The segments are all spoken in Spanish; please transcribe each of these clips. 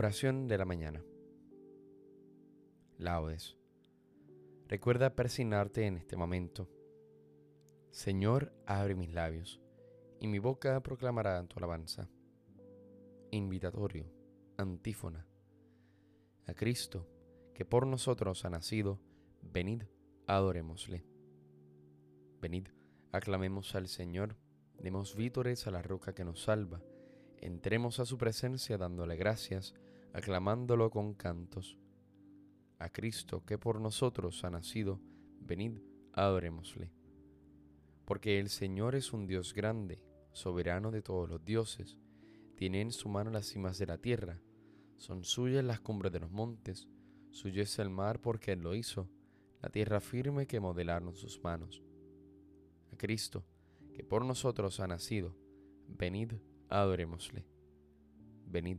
Oración de la mañana. Laudes. Recuerda persignarte en este momento. Señor, abre mis labios, y mi boca proclamará tu alabanza. Invitatorio, antífona. A Cristo, que por nosotros ha nacido, venid, adorémosle. Venid, aclamemos al Señor, demos vítores a la roca que nos salva entremos a su presencia dándole gracias, aclamándolo con cantos. A Cristo que por nosotros ha nacido, venid, adorémosle. Porque el Señor es un Dios grande, soberano de todos los dioses, tiene en su mano las cimas de la tierra, son suyas las cumbres de los montes, suyo es el mar porque Él lo hizo, la tierra firme que modelaron sus manos. A Cristo, que por nosotros ha nacido, venid, adorémosle. Venid,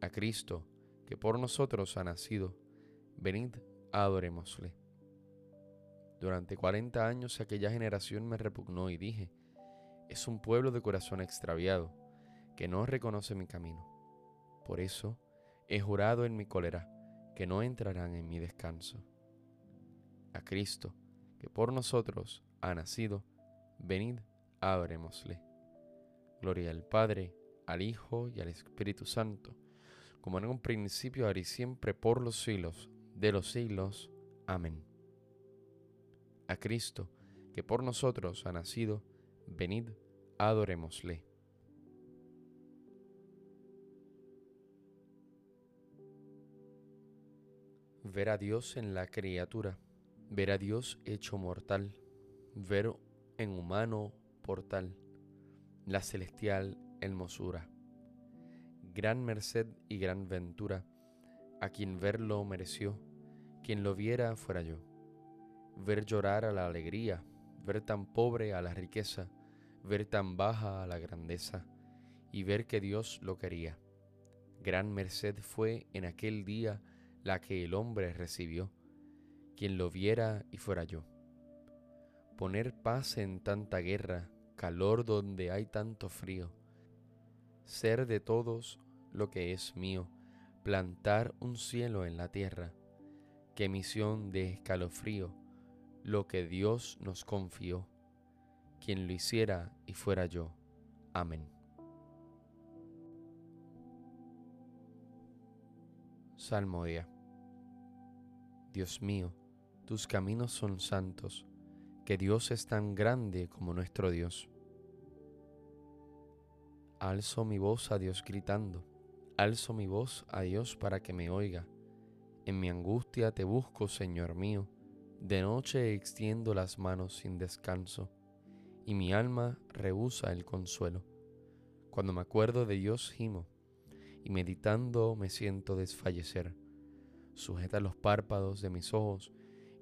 A Cristo, que por nosotros ha nacido, venid, adorémosle. Durante cuarenta años aquella generación me repugnó y dije, es un pueblo de corazón extraviado, que no reconoce mi camino. Por eso he jurado en mi cólera que no entrarán en mi descanso. A Cristo, que por nosotros ha nacido, venid, abrémosle. Gloria al Padre, al Hijo y al Espíritu Santo, como en un principio, ahora y siempre, por los siglos de los siglos. Amén. A Cristo, que por nosotros ha nacido, venid, adorémosle. Ver a Dios en la criatura, ver a Dios hecho mortal, ver en humano portal, la celestial hermosura. Gran merced y gran ventura, a quien verlo mereció, quien lo viera fuera yo. Ver llorar a la alegría, ver tan pobre a la riqueza, ver tan baja a la grandeza, y ver que Dios lo quería. Gran merced fue en aquel día la que el hombre recibió, quien lo viera y fuera yo poner paz en tanta guerra, calor donde hay tanto frío, ser de todos lo que es mío, plantar un cielo en la tierra, qué misión de escalofrío, lo que Dios nos confió, quien lo hiciera y fuera yo. Amén. Salmodia. Dios mío, tus caminos son santos que Dios es tan grande como nuestro Dios. Alzo mi voz a Dios gritando, alzo mi voz a Dios para que me oiga. En mi angustia te busco, Señor mío, de noche extiendo las manos sin descanso, y mi alma rehúsa el consuelo. Cuando me acuerdo de Dios gimo, y meditando me siento desfallecer. Sujeta los párpados de mis ojos,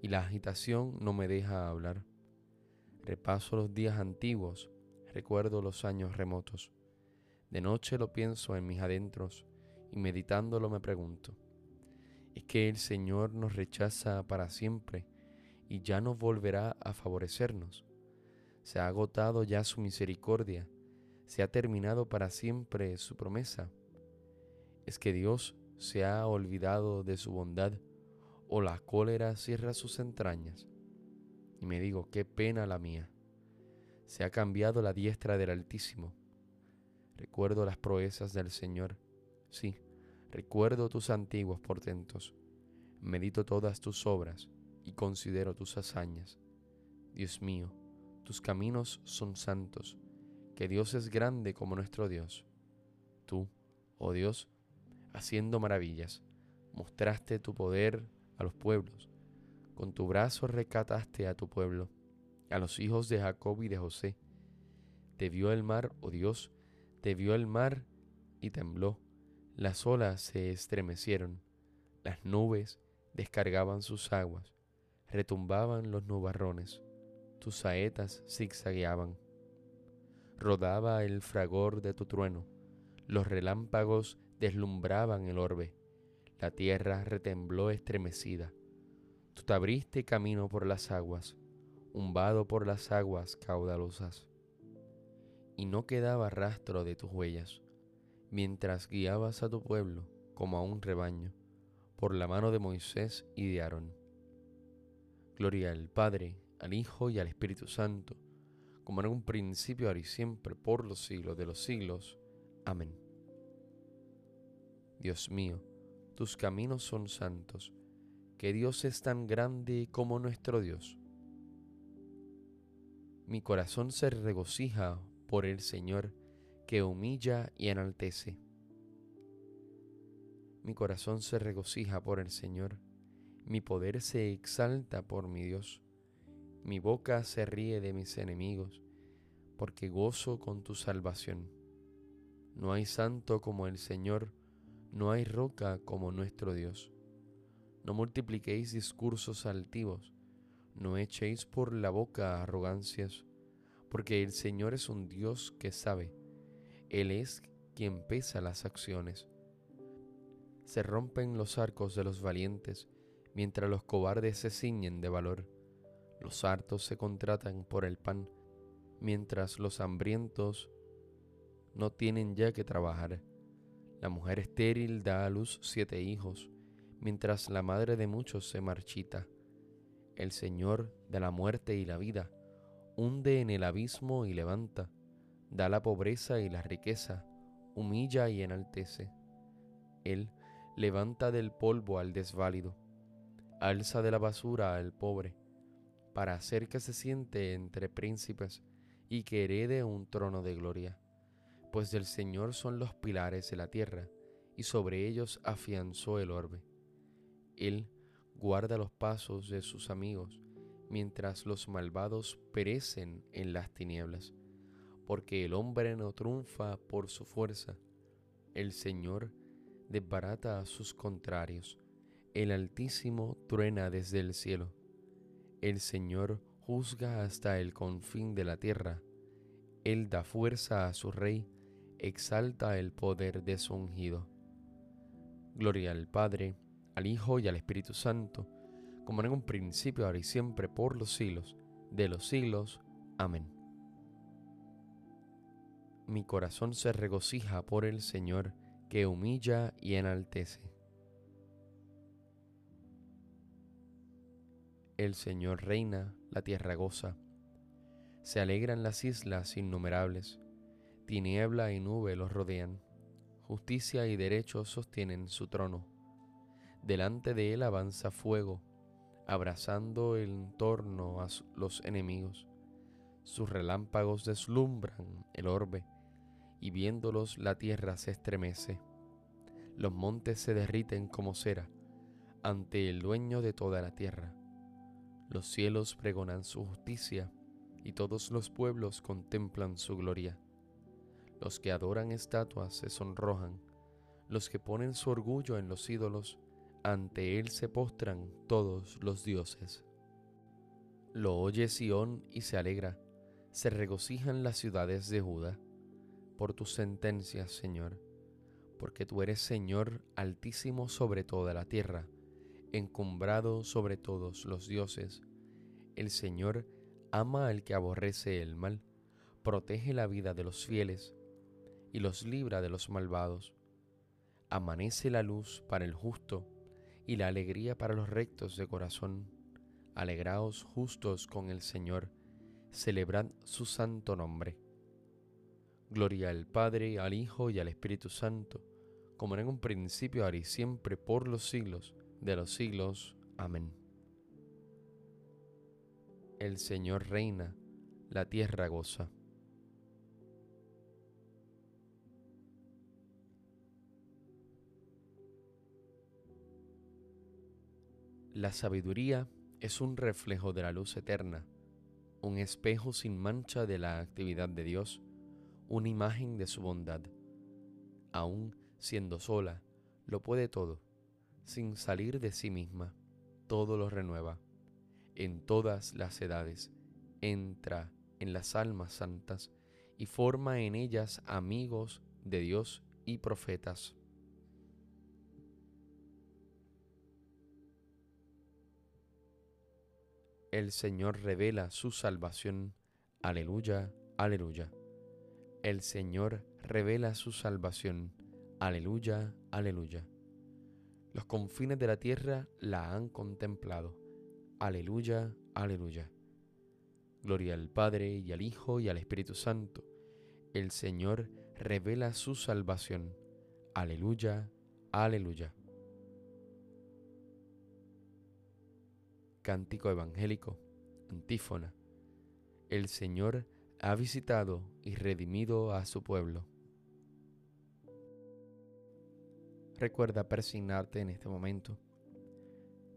y la agitación no me deja hablar. Repaso los días antiguos, recuerdo los años remotos. De noche lo pienso en mis adentros y meditándolo me pregunto, ¿es que el Señor nos rechaza para siempre y ya no volverá a favorecernos? ¿Se ha agotado ya su misericordia? ¿Se ha terminado para siempre su promesa? ¿Es que Dios se ha olvidado de su bondad o la cólera cierra sus entrañas? y me digo, qué pena la mía. Se ha cambiado la diestra del Altísimo. Recuerdo las proezas del Señor. Sí, recuerdo tus antiguos portentos. Medito todas tus obras y considero tus hazañas. Dios mío, tus caminos son santos, que Dios es grande como nuestro Dios. Tú, oh Dios, haciendo maravillas, mostraste tu poder a los pueblos con tu brazo recataste a tu pueblo, a los hijos de Jacob y de José. Te vio el mar, oh Dios, te vio el mar y tembló, Las olas se estremecieron, las nubes descargaban sus aguas, retumbaban los nubarrones, tus saetas zigzagueaban. Rodaba el fragor de tu trueno, los relámpagos deslumbraban el orbe, la tierra retembló estremecida. Tú te abriste camino por las aguas, un vado por las aguas caudalosas, y no quedaba rastro de tus huellas mientras guiabas a tu pueblo como a un rebaño, por la mano de Moisés y de Aarón. Gloria al Padre, al Hijo y al Espíritu Santo, como en un principio, ahora y siempre, por los siglos de los siglos. Amén. Dios mío, tus caminos son santos, que Dios es tan grande como nuestro Dios. Mi corazón se regocija por el Señor, que humilla y enaltece. Mi corazón se regocija por el Señor, mi poder se exalta por mi Dios. Mi boca se ríe de mis enemigos, porque gozo con tu salvación. No hay santo como el Señor, no hay roca como nuestro Dios. No multipliquéis discursos altivos, no echéis por la boca arrogancias, porque el Señor es un Dios que sabe él es quien pesa las acciones. Se rompen los arcos de los valientes, mientras los cobardes se ciñen de valor. Los hartos se contratan por el pan, mientras los hambrientos no tienen ya que trabajar. La mujer estéril da a luz siete hijos, mientras la madre de muchos se marchita. El Señor de la muerte y la vida hunde en el abismo y levanta da la pobreza y la riqueza, humilla y enaltece. Él levanta del polvo al desválido, alza de la basura al pobre, para hacer que se siente entre príncipes y que herede un trono de gloria. Pues del Señor son los pilares de la tierra, y sobre ellos afianzó el orbe. Él guarda los pasos de sus amigos, mientras los malvados perecen en las tinieblas porque el hombre no triunfa por su fuerza. El Señor desbarata a sus contrarios. El Altísimo truena desde el cielo. El Señor juzga hasta el confín de la tierra. Él da fuerza a su rey, exalta el poder de su ungido. Gloria al Padre, al Hijo y al Espíritu Santo, como en un principio, ahora y siempre, por los siglos de los siglos. Amén mi corazón se regocija por el Señor que humilla y enaltece. El Señor reina, la tierra goza. Se alegran las islas innumerables, tiniebla y nube los rodean, justicia y derecho sostienen su trono. Delante de él avanza fuego, abrazando el entorno a los enemigos. Sus relámpagos deslumbran el orbe y viéndolos la tierra se estremece. Los montes se derriten como cera ante el dueño de toda la tierra. Los cielos pregonan su justicia y todos los pueblos contemplan su gloria. Los que adoran estatuas se sonrojan, los que ponen su orgullo en los ídolos, ante él se postran todos los dioses. Lo oye Sión y se alegra, se regocijan las ciudades de Judá por tus sentencias, Señor, porque tú eres Señor altísimo sobre toda la tierra, encumbrado sobre todos los dioses. El Señor ama al que aborrece el mal, protege la vida de los fieles y los libra de los malvados. Amanece la luz para el justo y la alegría para los rectos de corazón. Alegraos justos con el Señor, celebrad su santo nombre. Gloria al Padre, al Hijo y al Espíritu Santo, como en un principio, ahora y siempre, por los siglos de los siglos. Amén. El Señor reina, la tierra goza. La sabiduría es un reflejo de la luz eterna, un espejo sin mancha de la actividad de Dios una imagen de su bondad. Aún siendo sola, lo puede todo, sin salir de sí misma, todo lo renueva. En todas las edades, entra en las almas santas y forma en ellas amigos de Dios y profetas. El Señor revela su salvación. Aleluya, aleluya. El Señor revela su salvación. Aleluya, aleluya. Los confines de la tierra la han contemplado. Aleluya, aleluya. Gloria al Padre y al Hijo y al Espíritu Santo. El Señor revela su salvación. Aleluya, aleluya. Cántico evangélico, antífona. El Señor ha visitado y redimido a su pueblo. Recuerda persignarte en este momento.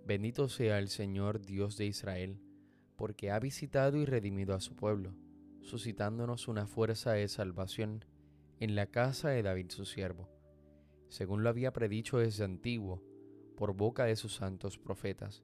Bendito sea el Señor Dios de Israel, porque ha visitado y redimido a su pueblo, suscitándonos una fuerza de salvación en la casa de David su siervo, según lo había predicho desde antiguo, por boca de sus santos profetas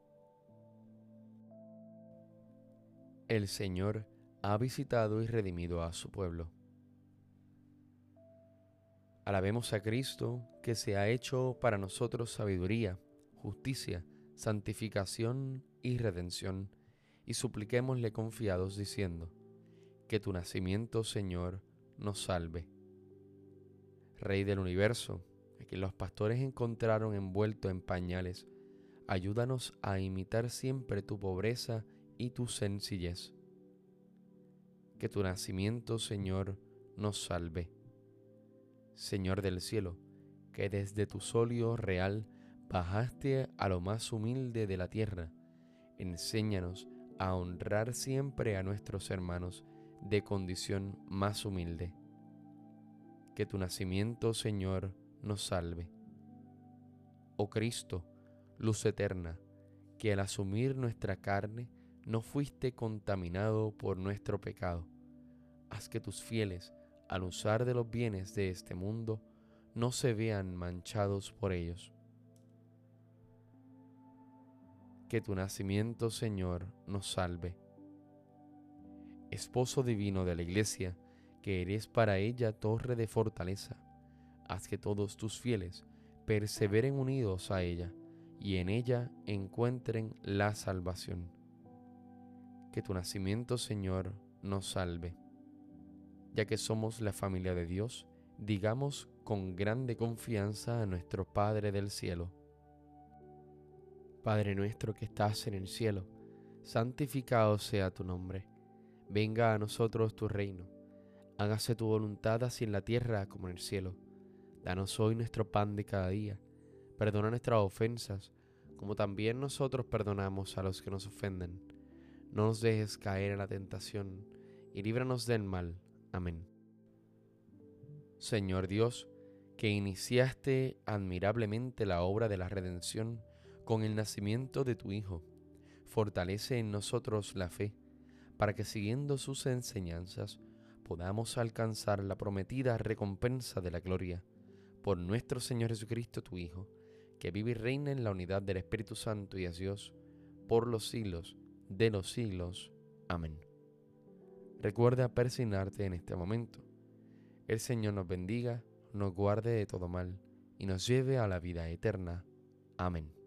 El Señor ha visitado y redimido a su pueblo. Alabemos a Cristo que se ha hecho para nosotros sabiduría, justicia, santificación y redención, y supliquémosle confiados diciendo, que tu nacimiento, Señor, nos salve. Rey del universo, a quien los pastores encontraron envuelto en pañales, ayúdanos a imitar siempre tu pobreza y tu sencillez. Que tu nacimiento, Señor, nos salve. Señor del cielo, que desde tu solio real bajaste a lo más humilde de la tierra, enséñanos a honrar siempre a nuestros hermanos de condición más humilde. Que tu nacimiento, Señor, nos salve. Oh Cristo, luz eterna, que al asumir nuestra carne, no fuiste contaminado por nuestro pecado. Haz que tus fieles, al usar de los bienes de este mundo, no se vean manchados por ellos. Que tu nacimiento, Señor, nos salve. Esposo divino de la Iglesia, que eres para ella torre de fortaleza, haz que todos tus fieles perseveren unidos a ella y en ella encuentren la salvación que tu nacimiento, Señor, nos salve. Ya que somos la familia de Dios, digamos con grande confianza a nuestro Padre del cielo. Padre nuestro que estás en el cielo, santificado sea tu nombre. Venga a nosotros tu reino. Hágase tu voluntad así en la tierra como en el cielo. Danos hoy nuestro pan de cada día. Perdona nuestras ofensas, como también nosotros perdonamos a los que nos ofenden no nos dejes caer en la tentación, y líbranos del mal. Amén. Señor Dios, que iniciaste admirablemente la obra de la redención con el nacimiento de tu Hijo, fortalece en nosotros la fe, para que siguiendo sus enseñanzas podamos alcanzar la prometida recompensa de la gloria, por nuestro Señor Jesucristo, tu Hijo, que vive y reina en la unidad del Espíritu Santo y es Dios, por los siglos de los siglos. Amén. Recuerda persignarte en este momento. El Señor nos bendiga, nos guarde de todo mal y nos lleve a la vida eterna. Amén.